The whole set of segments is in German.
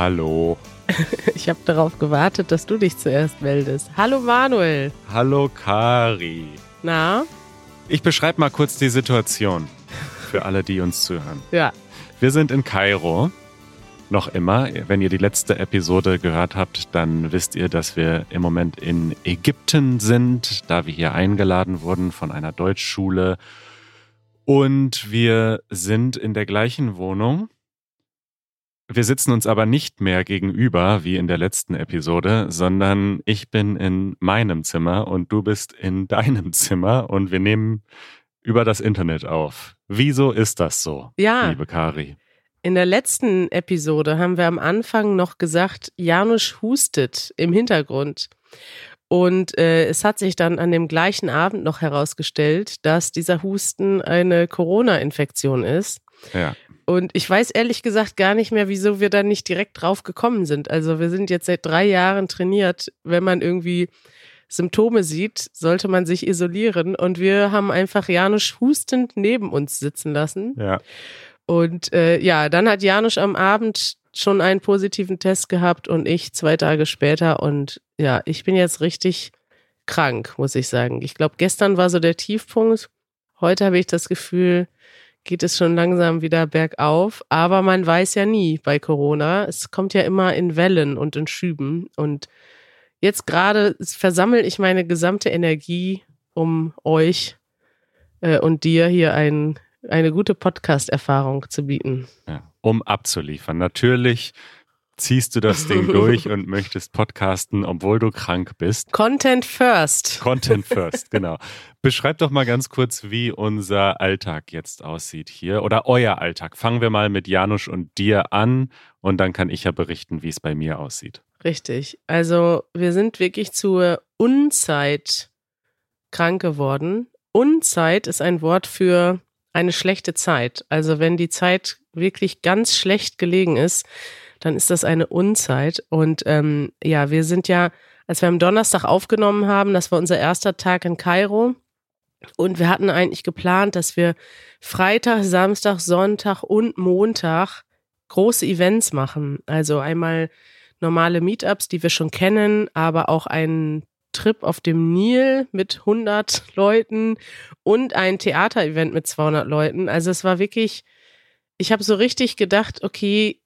Hallo. Ich habe darauf gewartet, dass du dich zuerst meldest. Hallo Manuel. Hallo Kari. Na? Ich beschreibe mal kurz die Situation für alle, die uns zuhören. Ja. Wir sind in Kairo. Noch immer. Wenn ihr die letzte Episode gehört habt, dann wisst ihr, dass wir im Moment in Ägypten sind, da wir hier eingeladen wurden von einer Deutschschule. Und wir sind in der gleichen Wohnung. Wir sitzen uns aber nicht mehr gegenüber wie in der letzten Episode, sondern ich bin in meinem Zimmer und du bist in deinem Zimmer und wir nehmen über das Internet auf. Wieso ist das so, Ja. liebe Kari? In der letzten Episode haben wir am Anfang noch gesagt, Janusz hustet im Hintergrund. Und äh, es hat sich dann an dem gleichen Abend noch herausgestellt, dass dieser Husten eine Corona-Infektion ist. Ja. Und ich weiß ehrlich gesagt gar nicht mehr, wieso wir da nicht direkt drauf gekommen sind. Also wir sind jetzt seit drei Jahren trainiert. Wenn man irgendwie Symptome sieht, sollte man sich isolieren. Und wir haben einfach Janusz hustend neben uns sitzen lassen. Ja. Und äh, ja, dann hat Janusz am Abend schon einen positiven Test gehabt und ich zwei Tage später. Und ja, ich bin jetzt richtig krank, muss ich sagen. Ich glaube, gestern war so der Tiefpunkt. Heute habe ich das Gefühl, geht es schon langsam wieder bergauf. Aber man weiß ja nie bei Corona. Es kommt ja immer in Wellen und in Schüben. Und jetzt gerade versammle ich meine gesamte Energie, um euch äh, und dir hier ein, eine gute Podcast-Erfahrung zu bieten. Ja, um abzuliefern. Natürlich ziehst du das Ding durch und möchtest podcasten, obwohl du krank bist. Content first. Content first, genau. Beschreib doch mal ganz kurz, wie unser Alltag jetzt aussieht hier oder euer Alltag. Fangen wir mal mit Janusz und dir an und dann kann ich ja berichten, wie es bei mir aussieht. Richtig. Also wir sind wirklich zur Unzeit krank geworden. Unzeit ist ein Wort für eine schlechte Zeit. Also wenn die Zeit wirklich ganz schlecht gelegen ist, dann ist das eine Unzeit. Und ähm, ja, wir sind ja, als wir am Donnerstag aufgenommen haben, das war unser erster Tag in Kairo. Und wir hatten eigentlich geplant, dass wir Freitag, Samstag, Sonntag und Montag große Events machen. Also einmal normale Meetups, die wir schon kennen, aber auch einen Trip auf dem Nil mit 100 Leuten und ein Theaterevent mit 200 Leuten. Also es war wirklich, ich habe so richtig gedacht, okay,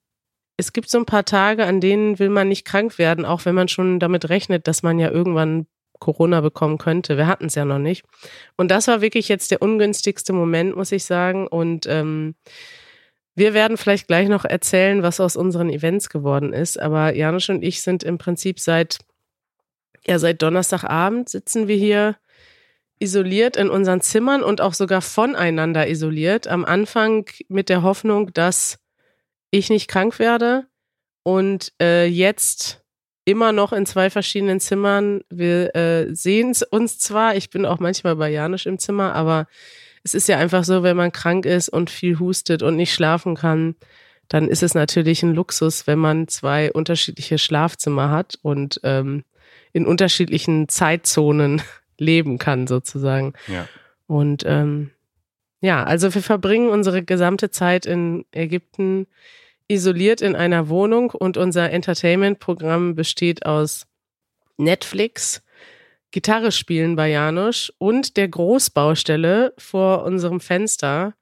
es gibt so ein paar Tage, an denen will man nicht krank werden, auch wenn man schon damit rechnet, dass man ja irgendwann Corona bekommen könnte. Wir hatten es ja noch nicht. Und das war wirklich jetzt der ungünstigste Moment, muss ich sagen. Und ähm, wir werden vielleicht gleich noch erzählen, was aus unseren Events geworden ist. Aber Janusz und ich sind im Prinzip seit, ja, seit Donnerstagabend sitzen wir hier isoliert in unseren Zimmern und auch sogar voneinander isoliert. Am Anfang mit der Hoffnung, dass ich nicht krank werde. Und äh, jetzt immer noch in zwei verschiedenen Zimmern. Wir äh, sehen uns zwar, ich bin auch manchmal bei Janusz im Zimmer, aber es ist ja einfach so, wenn man krank ist und viel hustet und nicht schlafen kann, dann ist es natürlich ein Luxus, wenn man zwei unterschiedliche Schlafzimmer hat und ähm, in unterschiedlichen Zeitzonen leben kann, sozusagen. Ja. Und ähm, ja, also wir verbringen unsere gesamte Zeit in Ägypten isoliert in einer Wohnung und unser Entertainment-Programm besteht aus Netflix, Gitarre spielen bei Janusz und der Großbaustelle vor unserem Fenster,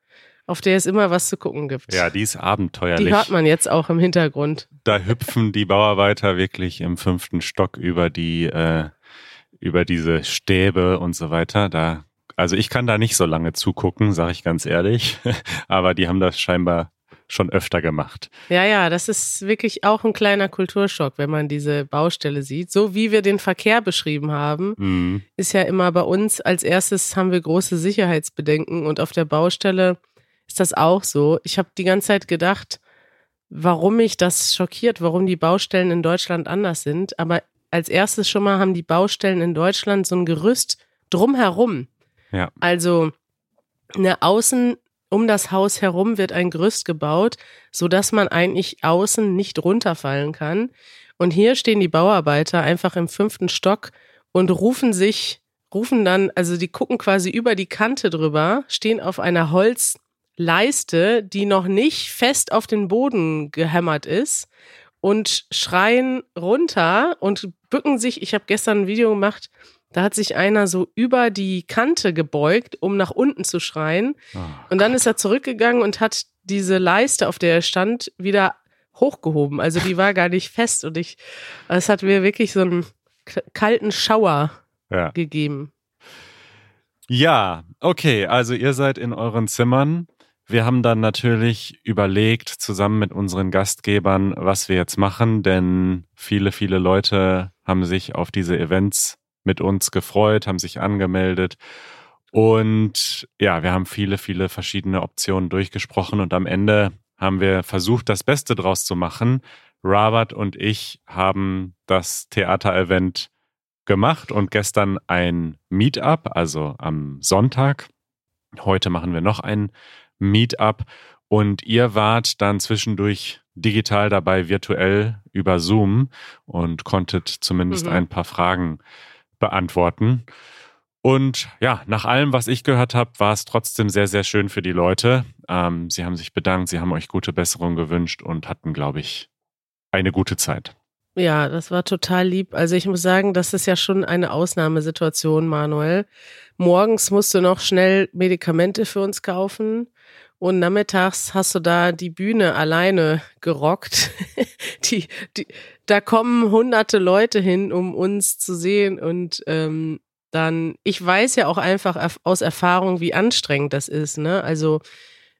auf der es immer was zu gucken gibt. Ja, die ist abenteuerlich. Die hört man jetzt auch im Hintergrund. Da hüpfen die Bauarbeiter wirklich im fünften Stock über die, äh, über diese Stäbe und so weiter. Da, also ich kann da nicht so lange zugucken, sage ich ganz ehrlich. Aber die haben das scheinbar schon öfter gemacht. Ja, ja, das ist wirklich auch ein kleiner Kulturschock, wenn man diese Baustelle sieht. So wie wir den Verkehr beschrieben haben, Mhm. ist ja immer bei uns als erstes haben wir große Sicherheitsbedenken und auf der Baustelle ist das auch so. Ich habe die ganze Zeit gedacht, warum mich das schockiert, warum die Baustellen in Deutschland anders sind. Aber als erstes schon mal haben die Baustellen in Deutschland so ein Gerüst drumherum. Ja. Also eine Außen um das Haus herum wird ein Gerüst gebaut, so dass man eigentlich außen nicht runterfallen kann. Und hier stehen die Bauarbeiter einfach im fünften Stock und rufen sich, rufen dann, also die gucken quasi über die Kante drüber, stehen auf einer Leiste, die noch nicht fest auf den Boden gehämmert ist und schreien runter und bücken sich. Ich habe gestern ein Video gemacht, da hat sich einer so über die Kante gebeugt, um nach unten zu schreien. Oh, und dann ist er zurückgegangen und hat diese Leiste, auf der er stand, wieder hochgehoben. Also die war gar nicht fest und ich, es hat mir wirklich so einen kalten Schauer ja. gegeben. Ja, okay, also ihr seid in euren Zimmern. Wir haben dann natürlich überlegt, zusammen mit unseren Gastgebern, was wir jetzt machen, denn viele, viele Leute haben sich auf diese Events mit uns gefreut, haben sich angemeldet. Und ja, wir haben viele, viele verschiedene Optionen durchgesprochen und am Ende haben wir versucht, das Beste draus zu machen. Robert und ich haben das Theaterevent gemacht und gestern ein Meetup, also am Sonntag. Heute machen wir noch ein Meetup und ihr wart dann zwischendurch digital dabei, virtuell über Zoom und konntet zumindest mhm. ein paar Fragen beantworten. Und ja, nach allem, was ich gehört habe, war es trotzdem sehr, sehr schön für die Leute. Ähm, sie haben sich bedankt, sie haben euch gute Besserung gewünscht und hatten, glaube ich, eine gute Zeit. Ja, das war total lieb. Also ich muss sagen, das ist ja schon eine Ausnahmesituation, Manuel. Morgens musst du noch schnell Medikamente für uns kaufen und nachmittags hast du da die Bühne alleine gerockt. die, die, da kommen hunderte Leute hin, um uns zu sehen und ähm, dann, ich weiß ja auch einfach aus Erfahrung, wie anstrengend das ist. Ne? Also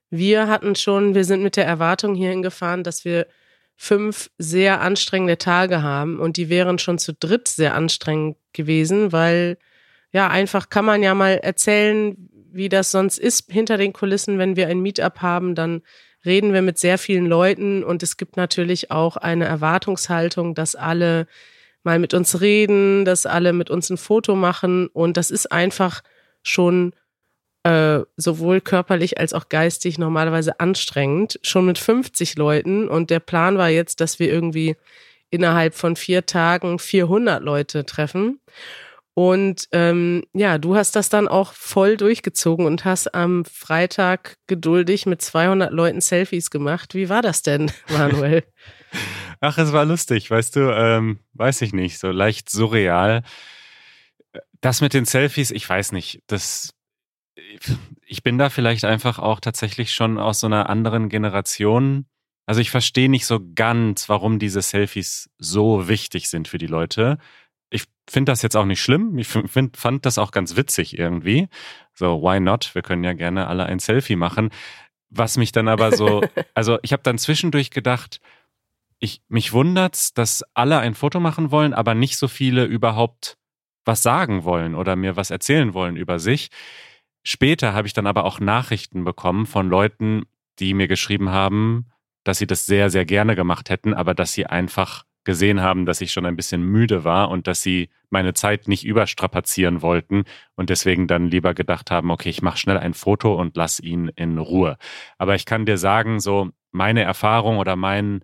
wir hatten schon, wir sind mit der Erwartung hierhin gefahren, dass wir fünf sehr anstrengende Tage haben und die wären schon zu dritt sehr anstrengend gewesen, weil ja, einfach kann man ja mal erzählen, wie das sonst ist hinter den Kulissen, wenn wir ein Meetup haben, dann reden wir mit sehr vielen Leuten und es gibt natürlich auch eine Erwartungshaltung, dass alle mal mit uns reden, dass alle mit uns ein Foto machen und das ist einfach schon äh, sowohl körperlich als auch geistig normalerweise anstrengend, schon mit 50 Leuten. Und der Plan war jetzt, dass wir irgendwie innerhalb von vier Tagen 400 Leute treffen. Und ähm, ja, du hast das dann auch voll durchgezogen und hast am Freitag geduldig mit 200 Leuten Selfies gemacht. Wie war das denn, Manuel? Ach, es war lustig, weißt du, ähm, weiß ich nicht, so leicht surreal. Das mit den Selfies, ich weiß nicht, das ich bin da vielleicht einfach auch tatsächlich schon aus so einer anderen Generation. Also ich verstehe nicht so ganz, warum diese Selfies so wichtig sind für die Leute. Ich finde das jetzt auch nicht schlimm. Ich find, fand das auch ganz witzig irgendwie. So, why not? Wir können ja gerne alle ein Selfie machen. Was mich dann aber so, also ich habe dann zwischendurch gedacht, ich, mich wundert's, dass alle ein Foto machen wollen, aber nicht so viele überhaupt was sagen wollen oder mir was erzählen wollen über sich. Später habe ich dann aber auch Nachrichten bekommen von Leuten, die mir geschrieben haben, dass sie das sehr, sehr gerne gemacht hätten, aber dass sie einfach gesehen haben, dass ich schon ein bisschen müde war und dass sie meine Zeit nicht überstrapazieren wollten und deswegen dann lieber gedacht haben, okay, ich mache schnell ein Foto und lass ihn in Ruhe. Aber ich kann dir sagen, so meine Erfahrung oder mein,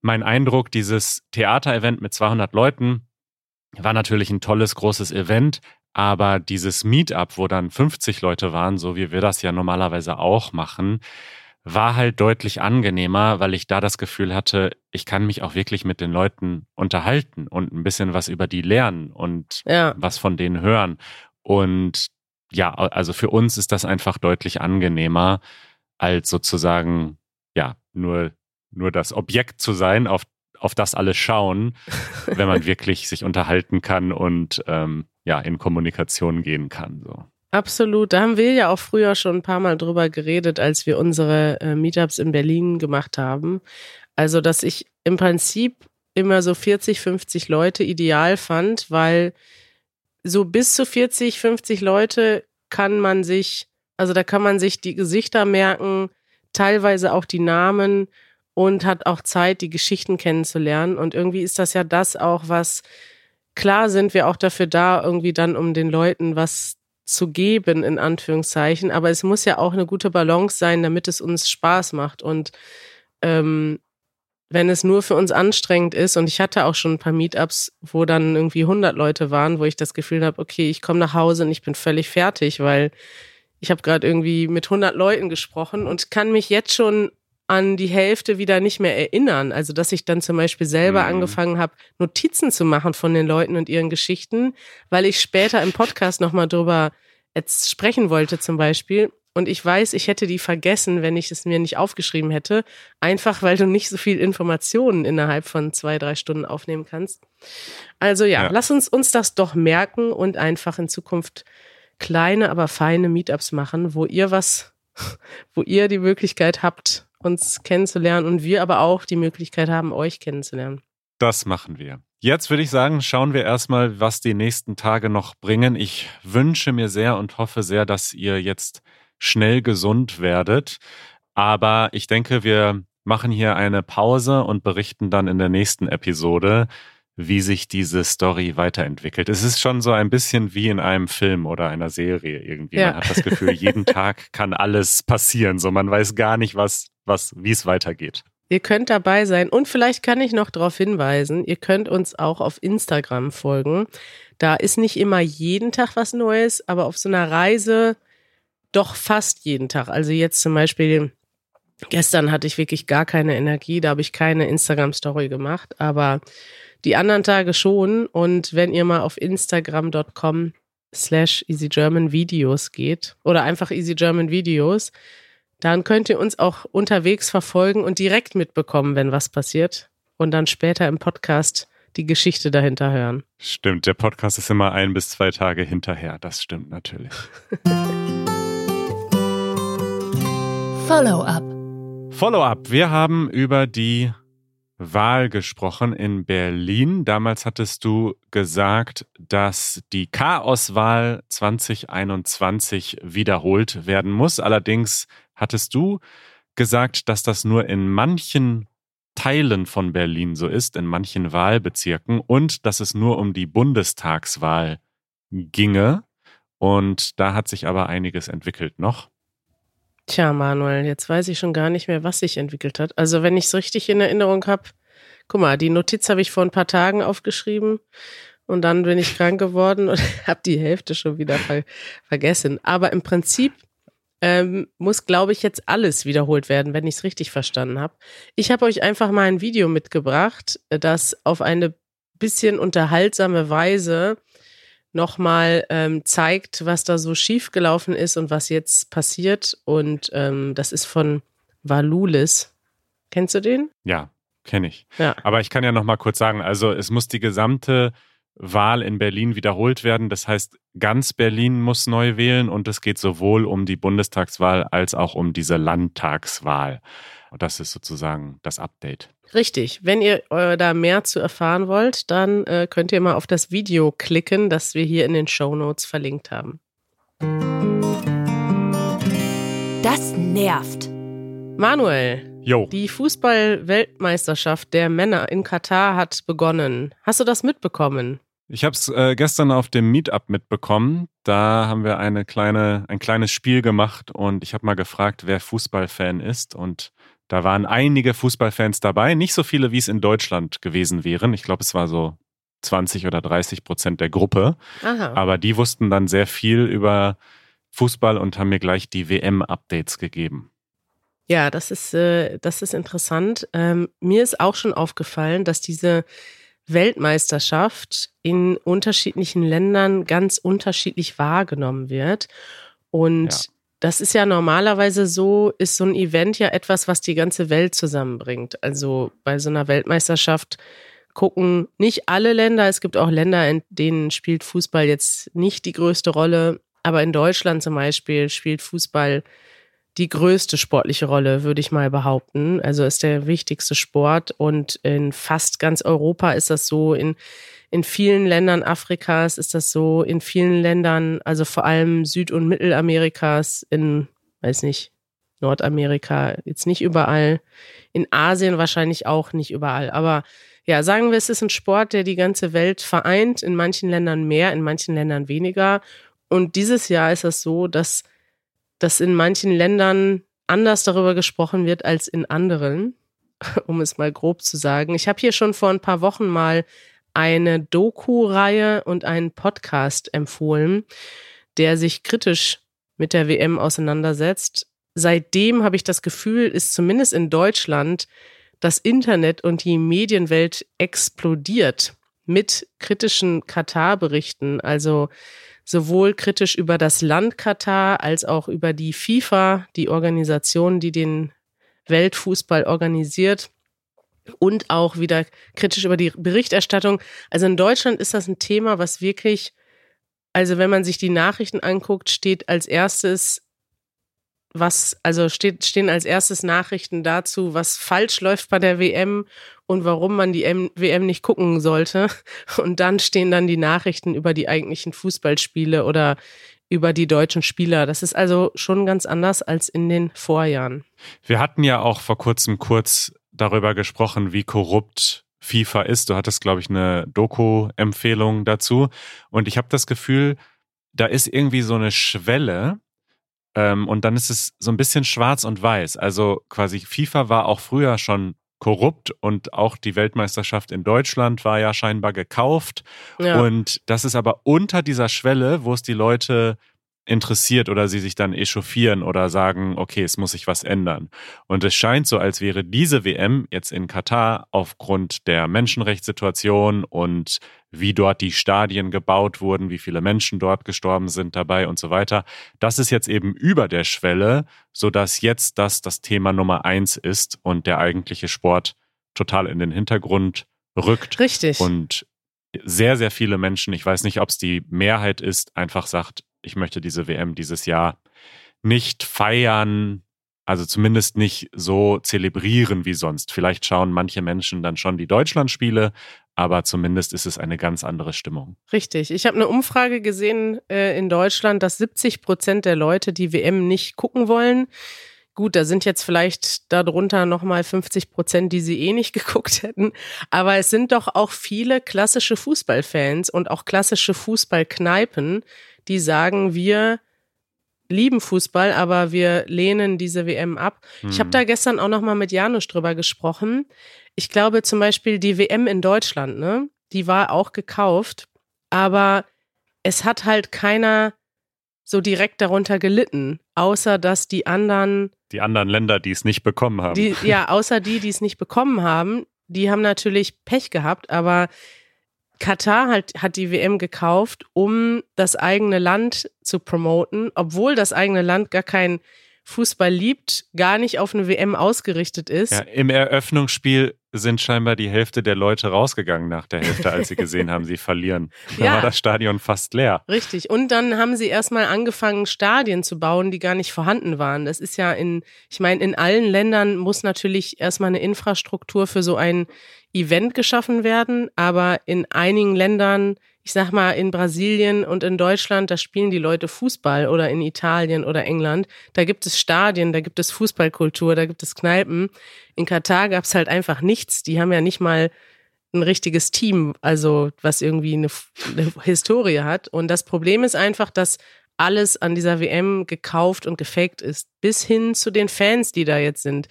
mein Eindruck, dieses Theaterevent mit 200 Leuten war natürlich ein tolles, großes Event, aber dieses Meetup, wo dann 50 Leute waren, so wie wir das ja normalerweise auch machen, war halt deutlich angenehmer, weil ich da das Gefühl hatte, ich kann mich auch wirklich mit den Leuten unterhalten und ein bisschen was über die lernen und ja. was von denen hören. Und ja, also für uns ist das einfach deutlich angenehmer, als sozusagen, ja, nur, nur das Objekt zu sein, auf, auf das alle schauen, wenn man wirklich sich unterhalten kann und ähm, ja, in Kommunikation gehen kann. So. Absolut. Da haben wir ja auch früher schon ein paar Mal drüber geredet, als wir unsere äh, Meetups in Berlin gemacht haben. Also, dass ich im Prinzip immer so 40, 50 Leute ideal fand, weil so bis zu 40, 50 Leute kann man sich, also da kann man sich die Gesichter merken, teilweise auch die Namen und hat auch Zeit, die Geschichten kennenzulernen. Und irgendwie ist das ja das auch, was klar sind wir auch dafür da, irgendwie dann, um den Leuten was zu geben, in Anführungszeichen. Aber es muss ja auch eine gute Balance sein, damit es uns Spaß macht. Und ähm, wenn es nur für uns anstrengend ist, und ich hatte auch schon ein paar Meetups, wo dann irgendwie 100 Leute waren, wo ich das Gefühl habe, okay, ich komme nach Hause und ich bin völlig fertig, weil ich habe gerade irgendwie mit 100 Leuten gesprochen und kann mich jetzt schon an die Hälfte wieder nicht mehr erinnern. Also, dass ich dann zum Beispiel selber mhm. angefangen habe, Notizen zu machen von den Leuten und ihren Geschichten, weil ich später im Podcast nochmal drüber jetzt sprechen wollte zum Beispiel. Und ich weiß, ich hätte die vergessen, wenn ich es mir nicht aufgeschrieben hätte. Einfach, weil du nicht so viel Informationen innerhalb von zwei, drei Stunden aufnehmen kannst. Also ja, ja. lass uns uns das doch merken und einfach in Zukunft kleine, aber feine Meetups machen, wo ihr was, wo ihr die Möglichkeit habt, uns kennenzulernen und wir aber auch die Möglichkeit haben, euch kennenzulernen. Das machen wir. Jetzt würde ich sagen, schauen wir erstmal, was die nächsten Tage noch bringen. Ich wünsche mir sehr und hoffe sehr, dass ihr jetzt schnell gesund werdet. Aber ich denke, wir machen hier eine Pause und berichten dann in der nächsten Episode, wie sich diese Story weiterentwickelt. Es ist schon so ein bisschen wie in einem Film oder einer Serie irgendwie. Ja. Man hat das Gefühl, jeden Tag kann alles passieren. So, man weiß gar nicht, was, was, wie es weitergeht. Ihr könnt dabei sein und vielleicht kann ich noch darauf hinweisen, ihr könnt uns auch auf Instagram folgen. Da ist nicht immer jeden Tag was Neues, aber auf so einer Reise doch fast jeden Tag. Also jetzt zum Beispiel, gestern hatte ich wirklich gar keine Energie, da habe ich keine Instagram-Story gemacht, aber die anderen Tage schon. Und wenn ihr mal auf Instagram.com slash EasyGermanVideos geht oder einfach EasyGermanVideos, dann könnt ihr uns auch unterwegs verfolgen und direkt mitbekommen, wenn was passiert. Und dann später im Podcast die Geschichte dahinter hören. Stimmt, der Podcast ist immer ein bis zwei Tage hinterher. Das stimmt natürlich. Follow-up. Follow-up. Wir haben über die Wahl gesprochen in Berlin. Damals hattest du gesagt, dass die Chaoswahl 2021 wiederholt werden muss. Allerdings hattest du gesagt, dass das nur in manchen Teilen von Berlin so ist, in manchen Wahlbezirken und dass es nur um die Bundestagswahl ginge. Und da hat sich aber einiges entwickelt noch. Tja, Manuel, jetzt weiß ich schon gar nicht mehr, was sich entwickelt hat. Also, wenn ich es richtig in Erinnerung habe, guck mal, die Notiz habe ich vor ein paar Tagen aufgeschrieben und dann bin ich krank geworden und habe die Hälfte schon wieder ver vergessen. Aber im Prinzip ähm, muss, glaube ich, jetzt alles wiederholt werden, wenn ich es richtig verstanden habe. Ich habe euch einfach mal ein Video mitgebracht, das auf eine bisschen unterhaltsame Weise nochmal ähm, zeigt, was da so schiefgelaufen ist und was jetzt passiert. Und ähm, das ist von Valulis. Kennst du den? Ja, kenne ich. Ja. Aber ich kann ja nochmal kurz sagen, also es muss die gesamte Wahl in Berlin wiederholt werden. Das heißt, ganz Berlin muss neu wählen und es geht sowohl um die Bundestagswahl als auch um diese Landtagswahl. Und das ist sozusagen das Update. Richtig. Wenn ihr äh, da mehr zu erfahren wollt, dann äh, könnt ihr mal auf das Video klicken, das wir hier in den Show Notes verlinkt haben. Das nervt. Manuel, jo. die Fußball-Weltmeisterschaft der Männer in Katar hat begonnen. Hast du das mitbekommen? Ich habe es äh, gestern auf dem Meetup mitbekommen. Da haben wir eine kleine, ein kleines Spiel gemacht und ich habe mal gefragt, wer Fußballfan ist. Und da waren einige Fußballfans dabei, nicht so viele, wie es in Deutschland gewesen wären. Ich glaube, es war so 20 oder 30 Prozent der Gruppe. Aha. Aber die wussten dann sehr viel über Fußball und haben mir gleich die WM-Updates gegeben. Ja, das ist, äh, das ist interessant. Ähm, mir ist auch schon aufgefallen, dass diese Weltmeisterschaft in unterschiedlichen Ländern ganz unterschiedlich wahrgenommen wird. Und ja. Das ist ja normalerweise so, ist so ein Event ja etwas, was die ganze Welt zusammenbringt. Also bei so einer Weltmeisterschaft gucken nicht alle Länder, es gibt auch Länder, in denen spielt Fußball jetzt nicht die größte Rolle, aber in Deutschland zum Beispiel spielt Fußball die größte sportliche Rolle, würde ich mal behaupten. Also ist der wichtigste Sport und in fast ganz Europa ist das so, in in vielen Ländern Afrikas ist das so, in vielen Ländern, also vor allem Süd- und Mittelamerikas, in, weiß nicht, Nordamerika, jetzt nicht überall, in Asien wahrscheinlich auch nicht überall. Aber ja, sagen wir, es ist ein Sport, der die ganze Welt vereint, in manchen Ländern mehr, in manchen Ländern weniger. Und dieses Jahr ist es so, dass, dass in manchen Ländern anders darüber gesprochen wird als in anderen, um es mal grob zu sagen. Ich habe hier schon vor ein paar Wochen mal eine Doku-Reihe und einen Podcast empfohlen, der sich kritisch mit der WM auseinandersetzt. Seitdem habe ich das Gefühl, ist zumindest in Deutschland das Internet und die Medienwelt explodiert mit kritischen Katar-Berichten. Also sowohl kritisch über das Land Katar als auch über die FIFA, die Organisation, die den Weltfußball organisiert und auch wieder kritisch über die Berichterstattung. Also in Deutschland ist das ein Thema, was wirklich, also wenn man sich die Nachrichten anguckt, steht als erstes was, also steht, stehen als erstes Nachrichten dazu, was falsch läuft bei der WM und warum man die M WM nicht gucken sollte. Und dann stehen dann die Nachrichten über die eigentlichen Fußballspiele oder über die deutschen Spieler. Das ist also schon ganz anders als in den Vorjahren. Wir hatten ja auch vor kurzem kurz darüber gesprochen, wie korrupt FIFA ist. Du hattest, glaube ich, eine Doku-Empfehlung dazu. Und ich habe das Gefühl, da ist irgendwie so eine Schwelle. Ähm, und dann ist es so ein bisschen schwarz und weiß. Also quasi FIFA war auch früher schon korrupt und auch die Weltmeisterschaft in Deutschland war ja scheinbar gekauft. Ja. Und das ist aber unter dieser Schwelle, wo es die Leute interessiert oder sie sich dann echauffieren oder sagen, okay, es muss sich was ändern. Und es scheint so, als wäre diese WM jetzt in Katar aufgrund der Menschenrechtssituation und wie dort die Stadien gebaut wurden, wie viele Menschen dort gestorben sind dabei und so weiter. Das ist jetzt eben über der Schwelle, sodass jetzt das das Thema Nummer eins ist und der eigentliche Sport total in den Hintergrund rückt. Richtig. Und sehr, sehr viele Menschen, ich weiß nicht, ob es die Mehrheit ist, einfach sagt, ich möchte diese WM dieses Jahr nicht feiern, also zumindest nicht so zelebrieren wie sonst. Vielleicht schauen manche Menschen dann schon die Deutschlandspiele, aber zumindest ist es eine ganz andere Stimmung. Richtig. Ich habe eine Umfrage gesehen äh, in Deutschland, dass 70 Prozent der Leute die WM nicht gucken wollen. Gut, da sind jetzt vielleicht darunter nochmal 50 Prozent, die sie eh nicht geguckt hätten. Aber es sind doch auch viele klassische Fußballfans und auch klassische Fußballkneipen, die sagen, wir lieben Fußball, aber wir lehnen diese WM ab. Mhm. Ich habe da gestern auch noch mal mit Janusz drüber gesprochen. Ich glaube zum Beispiel die WM in Deutschland, ne, die war auch gekauft, aber es hat halt keiner so direkt darunter gelitten, außer dass die anderen die anderen Länder, die es nicht bekommen haben. Die, ja, außer die, die es nicht bekommen haben, die haben natürlich Pech gehabt, aber Katar hat, hat die WM gekauft, um das eigene Land zu promoten, obwohl das eigene Land gar kein Fußball liebt, gar nicht auf eine WM ausgerichtet ist. Ja, Im Eröffnungsspiel sind scheinbar die Hälfte der Leute rausgegangen nach der Hälfte, als sie gesehen haben, sie verlieren. Da ja, war das Stadion fast leer. Richtig. Und dann haben sie erstmal angefangen, Stadien zu bauen, die gar nicht vorhanden waren. Das ist ja in, ich meine, in allen Ländern muss natürlich erstmal eine Infrastruktur für so ein Event geschaffen werden, aber in einigen Ländern ich sag mal, in Brasilien und in Deutschland, da spielen die Leute Fußball oder in Italien oder England. Da gibt es Stadien, da gibt es Fußballkultur, da gibt es Kneipen. In Katar gab es halt einfach nichts. Die haben ja nicht mal ein richtiges Team, also was irgendwie eine, eine Historie hat. Und das Problem ist einfach, dass alles an dieser WM gekauft und gefaked ist, bis hin zu den Fans, die da jetzt sind.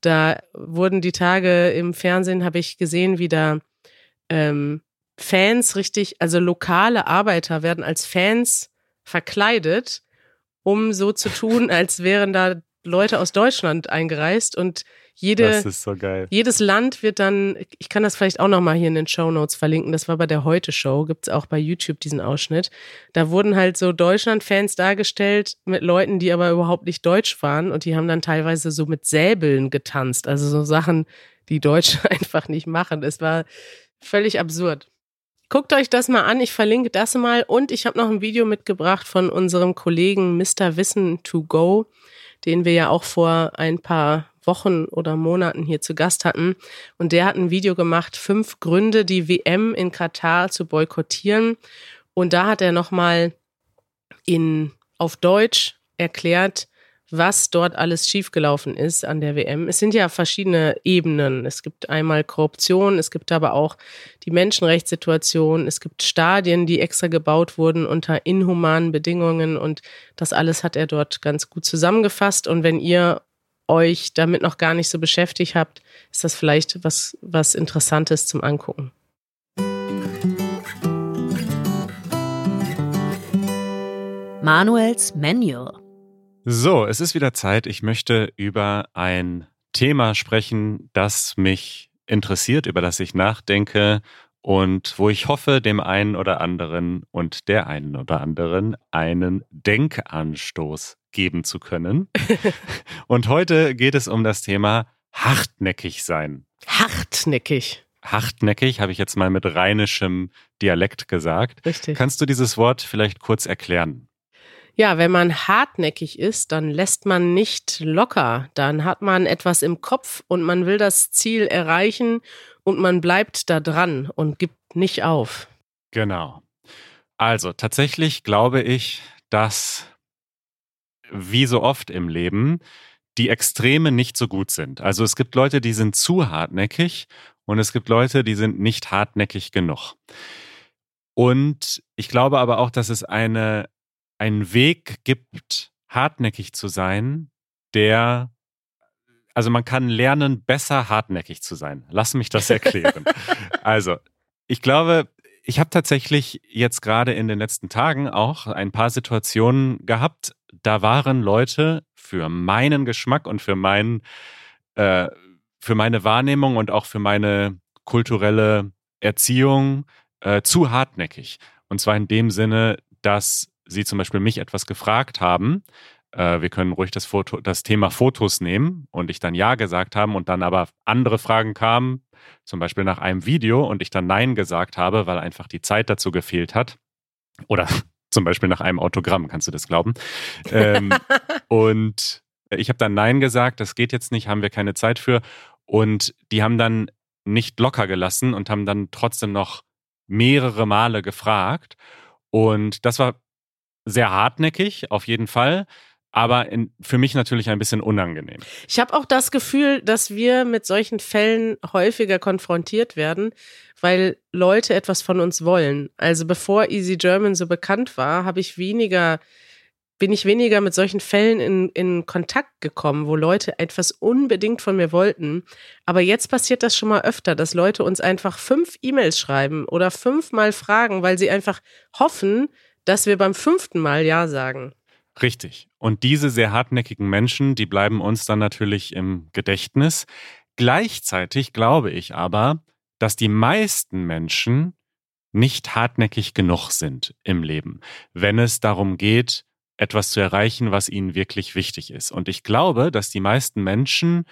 Da wurden die Tage im Fernsehen, habe ich gesehen, wie da ähm, Fans richtig, also lokale Arbeiter werden als Fans verkleidet, um so zu tun, als wären da Leute aus Deutschland eingereist. Und jede, so jedes Land wird dann, ich kann das vielleicht auch nochmal hier in den Show Notes verlinken, das war bei der Heute-Show, gibt's auch bei YouTube diesen Ausschnitt. Da wurden halt so Deutschland-Fans dargestellt mit Leuten, die aber überhaupt nicht deutsch waren und die haben dann teilweise so mit Säbeln getanzt, also so Sachen, die Deutsche einfach nicht machen. Es war völlig absurd. Guckt euch das mal an, ich verlinke das mal und ich habe noch ein Video mitgebracht von unserem Kollegen Mr. Wissen to Go, den wir ja auch vor ein paar Wochen oder Monaten hier zu Gast hatten. Und der hat ein Video gemacht, fünf Gründe, die WM in Katar zu boykottieren. Und da hat er nochmal in, auf Deutsch erklärt, was dort alles schiefgelaufen ist an der WM. Es sind ja verschiedene Ebenen. Es gibt einmal Korruption, es gibt aber auch die Menschenrechtssituation, es gibt Stadien, die extra gebaut wurden unter inhumanen Bedingungen und das alles hat er dort ganz gut zusammengefasst. Und wenn ihr euch damit noch gar nicht so beschäftigt habt, ist das vielleicht was, was Interessantes zum Angucken. Manuels Manual So, es ist wieder Zeit. Ich möchte über ein Thema sprechen, das mich interessiert, über das ich nachdenke und wo ich hoffe, dem einen oder anderen und der einen oder anderen einen Denkanstoß geben zu können. und heute geht es um das Thema hartnäckig sein. Hartnäckig. Hartnäckig habe ich jetzt mal mit rheinischem Dialekt gesagt. Richtig. Kannst du dieses Wort vielleicht kurz erklären? Ja, wenn man hartnäckig ist, dann lässt man nicht locker. Dann hat man etwas im Kopf und man will das Ziel erreichen und man bleibt da dran und gibt nicht auf. Genau. Also tatsächlich glaube ich, dass wie so oft im Leben die Extreme nicht so gut sind. Also es gibt Leute, die sind zu hartnäckig und es gibt Leute, die sind nicht hartnäckig genug. Und ich glaube aber auch, dass es eine einen Weg gibt, hartnäckig zu sein, der, also man kann lernen, besser hartnäckig zu sein. Lass mich das erklären. also, ich glaube, ich habe tatsächlich jetzt gerade in den letzten Tagen auch ein paar Situationen gehabt, da waren Leute für meinen Geschmack und für meinen, äh, für meine Wahrnehmung und auch für meine kulturelle Erziehung äh, zu hartnäckig. Und zwar in dem Sinne, dass Sie zum Beispiel mich etwas gefragt haben, äh, wir können ruhig das, Foto, das Thema Fotos nehmen und ich dann Ja gesagt haben und dann aber andere Fragen kamen, zum Beispiel nach einem Video und ich dann Nein gesagt habe, weil einfach die Zeit dazu gefehlt hat. Oder zum Beispiel nach einem Autogramm, kannst du das glauben? ähm, und ich habe dann Nein gesagt, das geht jetzt nicht, haben wir keine Zeit für. Und die haben dann nicht locker gelassen und haben dann trotzdem noch mehrere Male gefragt. Und das war sehr hartnäckig, auf jeden Fall. Aber in, für mich natürlich ein bisschen unangenehm. Ich habe auch das Gefühl, dass wir mit solchen Fällen häufiger konfrontiert werden, weil Leute etwas von uns wollen. Also bevor Easy German so bekannt war, habe ich weniger bin ich weniger mit solchen Fällen in, in Kontakt gekommen, wo Leute etwas unbedingt von mir wollten. Aber jetzt passiert das schon mal öfter, dass Leute uns einfach fünf E-Mails schreiben oder fünfmal fragen, weil sie einfach hoffen, dass wir beim fünften Mal Ja sagen. Richtig. Und diese sehr hartnäckigen Menschen, die bleiben uns dann natürlich im Gedächtnis. Gleichzeitig glaube ich aber, dass die meisten Menschen nicht hartnäckig genug sind im Leben, wenn es darum geht, etwas zu erreichen, was ihnen wirklich wichtig ist. Und ich glaube, dass die meisten Menschen,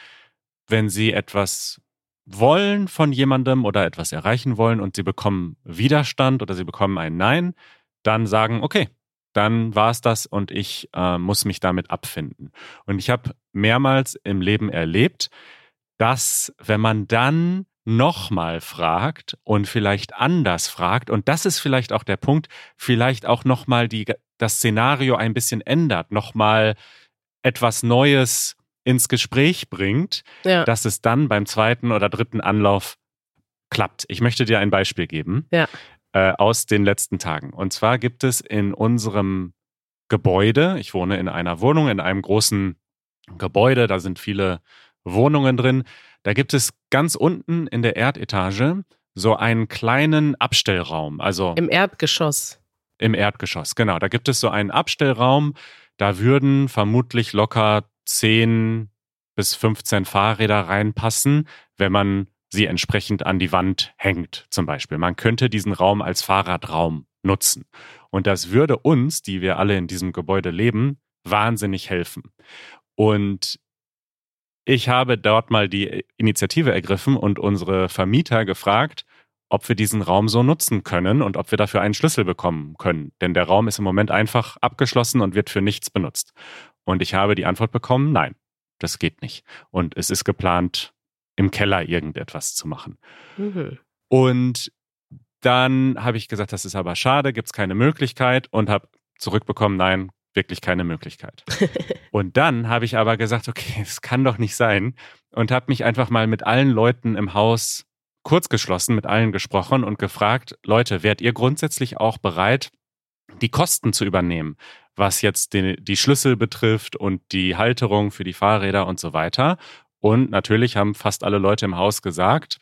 wenn sie etwas wollen von jemandem oder etwas erreichen wollen und sie bekommen Widerstand oder sie bekommen ein Nein, dann sagen, okay, dann war es das und ich äh, muss mich damit abfinden. Und ich habe mehrmals im Leben erlebt, dass wenn man dann nochmal fragt und vielleicht anders fragt, und das ist vielleicht auch der Punkt, vielleicht auch nochmal das Szenario ein bisschen ändert, nochmal etwas Neues ins Gespräch bringt, ja. dass es dann beim zweiten oder dritten Anlauf klappt. Ich möchte dir ein Beispiel geben. Ja äh, aus den letzten Tagen. Und zwar gibt es in unserem Gebäude, ich wohne in einer Wohnung, in einem großen Gebäude, da sind viele Wohnungen drin. Da gibt es ganz unten in der Erdetage so einen kleinen Abstellraum. Also im Erdgeschoss. Im Erdgeschoss, genau. Da gibt es so einen Abstellraum. Da würden vermutlich locker 10 bis 15 Fahrräder reinpassen, wenn man sie entsprechend an die Wand hängt, zum Beispiel. Man könnte diesen Raum als Fahrradraum nutzen. Und das würde uns, die wir alle in diesem Gebäude leben, wahnsinnig helfen. Und ich habe dort mal die Initiative ergriffen und unsere Vermieter gefragt, ob wir diesen Raum so nutzen können und ob wir dafür einen Schlüssel bekommen können. Denn der Raum ist im Moment einfach abgeschlossen und wird für nichts benutzt. Und ich habe die Antwort bekommen, nein, das geht nicht. Und es ist geplant, im Keller irgendetwas zu machen. Mhm. Und dann habe ich gesagt, das ist aber schade, gibt es keine Möglichkeit und habe zurückbekommen, nein, wirklich keine Möglichkeit. und dann habe ich aber gesagt, okay, es kann doch nicht sein und habe mich einfach mal mit allen Leuten im Haus kurz geschlossen, mit allen gesprochen und gefragt, Leute, wärt ihr grundsätzlich auch bereit, die Kosten zu übernehmen, was jetzt die, die Schlüssel betrifft und die Halterung für die Fahrräder und so weiter? Und natürlich haben fast alle Leute im Haus gesagt,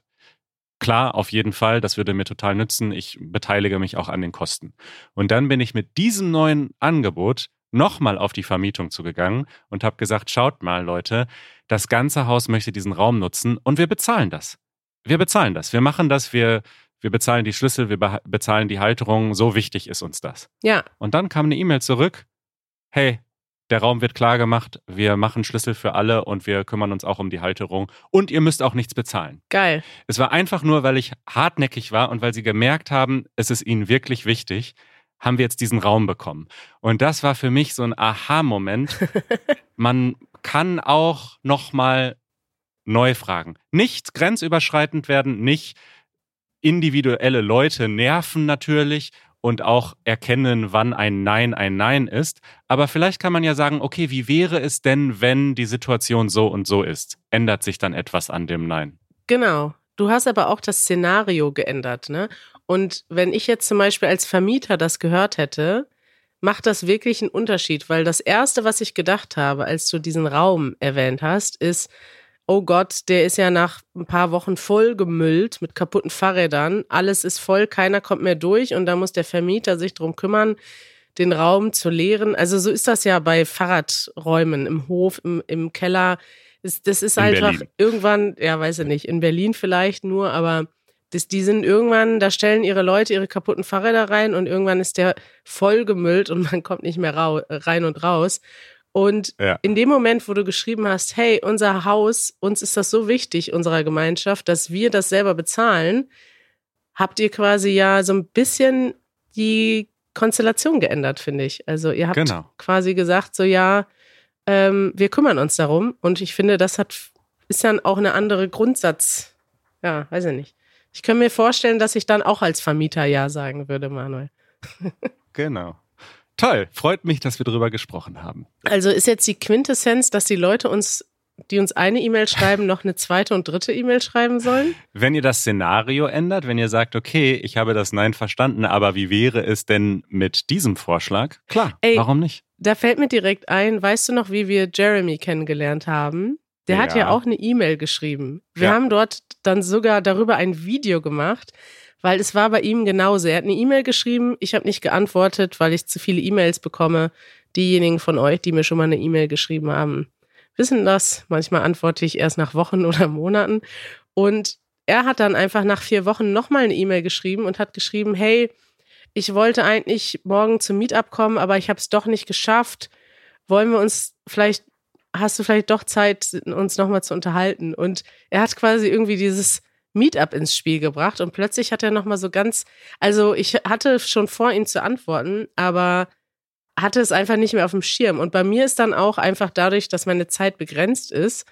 klar, auf jeden Fall, das würde mir total nützen. Ich beteilige mich auch an den Kosten. Und dann bin ich mit diesem neuen Angebot nochmal auf die Vermietung zugegangen und habe gesagt, schaut mal Leute, das ganze Haus möchte diesen Raum nutzen und wir bezahlen das. Wir bezahlen das. Wir machen das, wir, wir bezahlen die Schlüssel, wir bezahlen die Halterung, so wichtig ist uns das. Ja. Und dann kam eine E-Mail zurück, hey, der Raum wird klar gemacht, wir machen Schlüssel für alle und wir kümmern uns auch um die Halterung und ihr müsst auch nichts bezahlen. Geil. Es war einfach nur, weil ich hartnäckig war und weil sie gemerkt haben, es ist ihnen wirklich wichtig, haben wir jetzt diesen Raum bekommen. Und das war für mich so ein Aha-Moment. Man kann auch nochmal neu fragen. Nicht grenzüberschreitend werden, nicht individuelle Leute nerven natürlich und auch erkennen, wann ein Nein ein Nein ist. Aber vielleicht kann man ja sagen, okay, wie wäre es denn, wenn die Situation so und so ist? Ändert sich dann etwas an dem Nein? Genau. Du hast aber auch das Szenario geändert, ne? Und wenn ich jetzt zum Beispiel als Vermieter das gehört hätte, macht das wirklich einen Unterschied, weil das erste, was ich gedacht habe, als du diesen Raum erwähnt hast, ist, oh Gott, der ist ja nach ein paar Wochen voll gemüllt mit kaputten Fahrrädern. Alles ist voll, keiner kommt mehr durch und da muss der Vermieter sich drum kümmern, den Raum zu leeren. Also so ist das ja bei Fahrradräumen im Hof, im, im Keller. Das, das ist in einfach Berlin. irgendwann, ja, weiß ich nicht, in Berlin vielleicht nur, aber das, die sind irgendwann, da stellen ihre Leute ihre kaputten Fahrräder rein und irgendwann ist der voll gemüllt und man kommt nicht mehr rein und raus. Und ja. in dem Moment, wo du geschrieben hast, hey, unser Haus, uns ist das so wichtig, unserer Gemeinschaft, dass wir das selber bezahlen, habt ihr quasi ja so ein bisschen die Konstellation geändert, finde ich. Also ihr habt genau. quasi gesagt, so ja, ähm, wir kümmern uns darum. Und ich finde, das hat, ist dann auch eine andere Grundsatz. Ja, weiß ich nicht. Ich kann mir vorstellen, dass ich dann auch als Vermieter Ja sagen würde, Manuel. genau. Toll, freut mich, dass wir darüber gesprochen haben. Also ist jetzt die Quintessenz, dass die Leute uns, die uns eine E-Mail schreiben, noch eine zweite und dritte E-Mail schreiben sollen? Wenn ihr das Szenario ändert, wenn ihr sagt, okay, ich habe das Nein verstanden, aber wie wäre es denn mit diesem Vorschlag? Klar, Ey, warum nicht? Da fällt mir direkt ein, weißt du noch, wie wir Jeremy kennengelernt haben? Der ja. hat ja auch eine E-Mail geschrieben. Wir ja. haben dort dann sogar darüber ein Video gemacht weil es war bei ihm genauso. Er hat eine E-Mail geschrieben, ich habe nicht geantwortet, weil ich zu viele E-Mails bekomme. Diejenigen von euch, die mir schon mal eine E-Mail geschrieben haben, wissen das. Manchmal antworte ich erst nach Wochen oder Monaten. Und er hat dann einfach nach vier Wochen nochmal eine E-Mail geschrieben und hat geschrieben, hey, ich wollte eigentlich morgen zum Meetup kommen, aber ich habe es doch nicht geschafft. Wollen wir uns vielleicht, hast du vielleicht doch Zeit, uns nochmal zu unterhalten? Und er hat quasi irgendwie dieses Meetup ins Spiel gebracht und plötzlich hat er nochmal so ganz, also ich hatte schon vor, ihn zu antworten, aber hatte es einfach nicht mehr auf dem Schirm. Und bei mir ist dann auch einfach dadurch, dass meine Zeit begrenzt ist,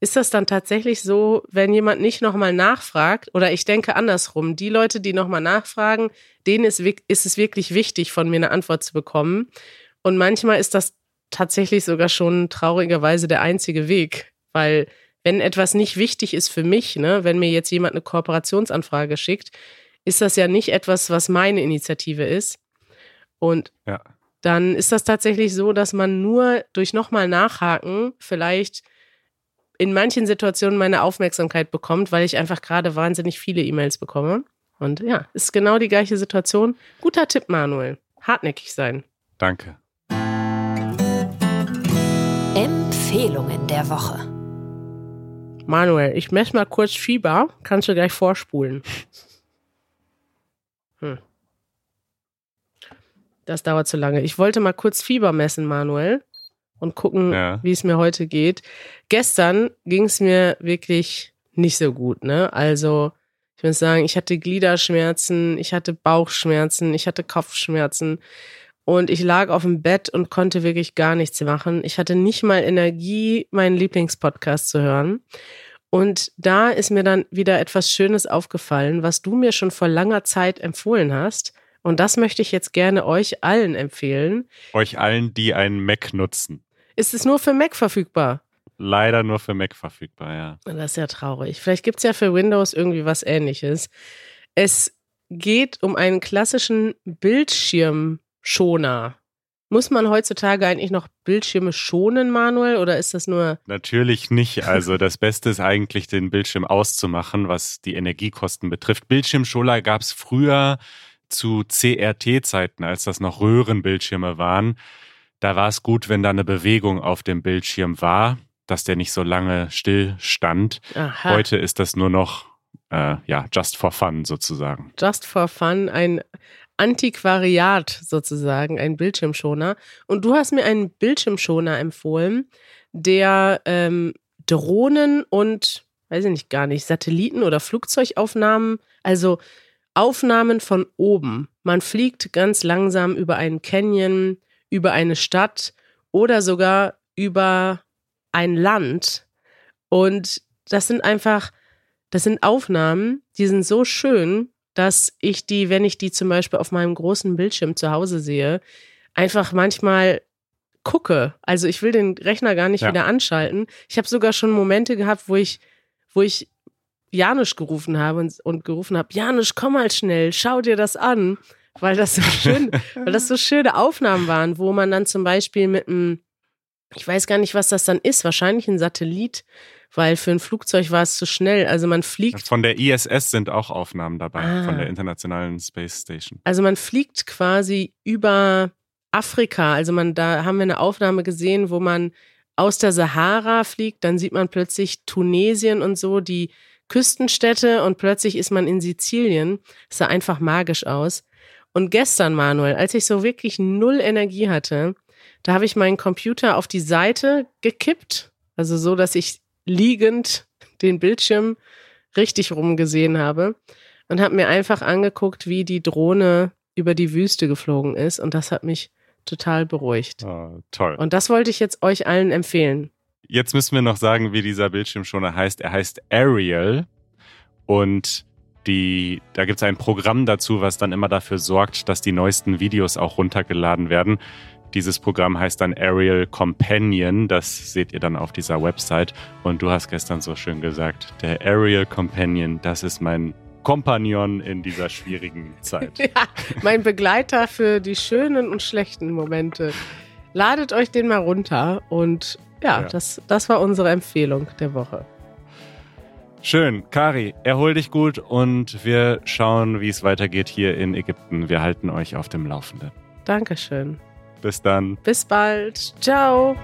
ist das dann tatsächlich so, wenn jemand nicht nochmal nachfragt, oder ich denke andersrum, die Leute, die nochmal nachfragen, denen ist, ist es wirklich wichtig, von mir eine Antwort zu bekommen. Und manchmal ist das tatsächlich sogar schon traurigerweise der einzige Weg, weil wenn etwas nicht wichtig ist für mich, ne, wenn mir jetzt jemand eine Kooperationsanfrage schickt, ist das ja nicht etwas, was meine Initiative ist. Und ja. dann ist das tatsächlich so, dass man nur durch nochmal nachhaken vielleicht in manchen Situationen meine Aufmerksamkeit bekommt, weil ich einfach gerade wahnsinnig viele E-Mails bekomme. Und ja, ist genau die gleiche Situation. Guter Tipp, Manuel. Hartnäckig sein. Danke. Empfehlungen der Woche. Manuel, ich messe mal kurz Fieber. Kannst du gleich vorspulen. Hm. Das dauert zu lange. Ich wollte mal kurz Fieber messen, Manuel, und gucken, ja. wie es mir heute geht. Gestern ging es mir wirklich nicht so gut, ne? Also, ich muss sagen, ich hatte Gliederschmerzen, ich hatte Bauchschmerzen, ich hatte Kopfschmerzen. Und ich lag auf dem Bett und konnte wirklich gar nichts machen. Ich hatte nicht mal Energie, meinen Lieblingspodcast zu hören. Und da ist mir dann wieder etwas Schönes aufgefallen, was du mir schon vor langer Zeit empfohlen hast. Und das möchte ich jetzt gerne euch allen empfehlen. Euch allen, die einen Mac nutzen. Ist es nur für Mac verfügbar? Leider nur für Mac verfügbar, ja. Das ist ja traurig. Vielleicht gibt es ja für Windows irgendwie was ähnliches. Es geht um einen klassischen Bildschirm Schoner. Muss man heutzutage eigentlich noch Bildschirme schonen, Manuel, oder ist das nur? Natürlich nicht. Also das Beste ist eigentlich, den Bildschirm auszumachen, was die Energiekosten betrifft. Bildschirmschoner gab es früher zu CRT-Zeiten, als das noch Röhrenbildschirme waren. Da war es gut, wenn da eine Bewegung auf dem Bildschirm war, dass der nicht so lange still stand. Aha. Heute ist das nur noch, äh, ja, just for fun sozusagen. Just for Fun, ein Antiquariat sozusagen, ein Bildschirmschoner. Und du hast mir einen Bildschirmschoner empfohlen, der ähm, Drohnen und, weiß ich nicht, gar nicht, Satelliten oder Flugzeugaufnahmen, also Aufnahmen von oben. Man fliegt ganz langsam über einen Canyon, über eine Stadt oder sogar über ein Land. Und das sind einfach, das sind Aufnahmen, die sind so schön, dass ich die, wenn ich die zum Beispiel auf meinem großen Bildschirm zu Hause sehe, einfach manchmal gucke. Also ich will den Rechner gar nicht Ja. wieder anschalten. Ich habe sogar schon Momente gehabt, wo ich, wo ich Janusz gerufen habe und, und gerufen habe, Janusz, komm mal schnell, schau dir das an. Weil das so schön, weil das so schöne Aufnahmen waren, wo man dann zum Beispiel mit einem, ich weiß gar nicht, was das dann ist, wahrscheinlich ein Satellit, weil für ein Flugzeug war es zu schnell. Also man fliegt Von der ISS sind auch Aufnahmen dabei, Ah. von der Internationalen Space Station. Also man fliegt quasi über Afrika. Also man, da haben wir eine Aufnahme gesehen, wo man aus der Sahara fliegt, dann sieht man plötzlich Tunesien und so, die Küstenstädte und plötzlich ist man in Sizilien. Es sah einfach magisch aus. Und gestern, Manuel, als ich so wirklich null Energie hatte, da habe ich meinen Computer auf die Seite gekippt, also so, dass ich liegend den Bildschirm richtig rumgesehen habe und habe mir einfach angeguckt, wie die Drohne über die Wüste geflogen ist und das hat mich total beruhigt. Oh, toll. Und das wollte ich jetzt euch allen empfehlen. Jetzt müssen wir noch sagen, wie dieser Bildschirmschoner heißt. Er heißt Ariel und die, da gibt es ein Programm dazu, was dann immer dafür sorgt, dass die neuesten Videos auch runtergeladen werden. Dieses Programm heißt dann Ariel Companion. Das seht ihr dann auf dieser Website. Und du hast gestern so schön gesagt, der Ariel Companion, das ist mein Kompagnon in dieser schwierigen Zeit. Ja, mein Begleiter für die schönen und schlechten Momente. Ladet euch den mal runter und ja, Ja. Das, das war unsere Empfehlung der Woche. Schön. Kari, erhol dich gut und wir schauen, wie es weitergeht hier in Ägypten. Wir halten euch auf dem Laufenden. Dankeschön. Bis dann. Bis bald. Ciao.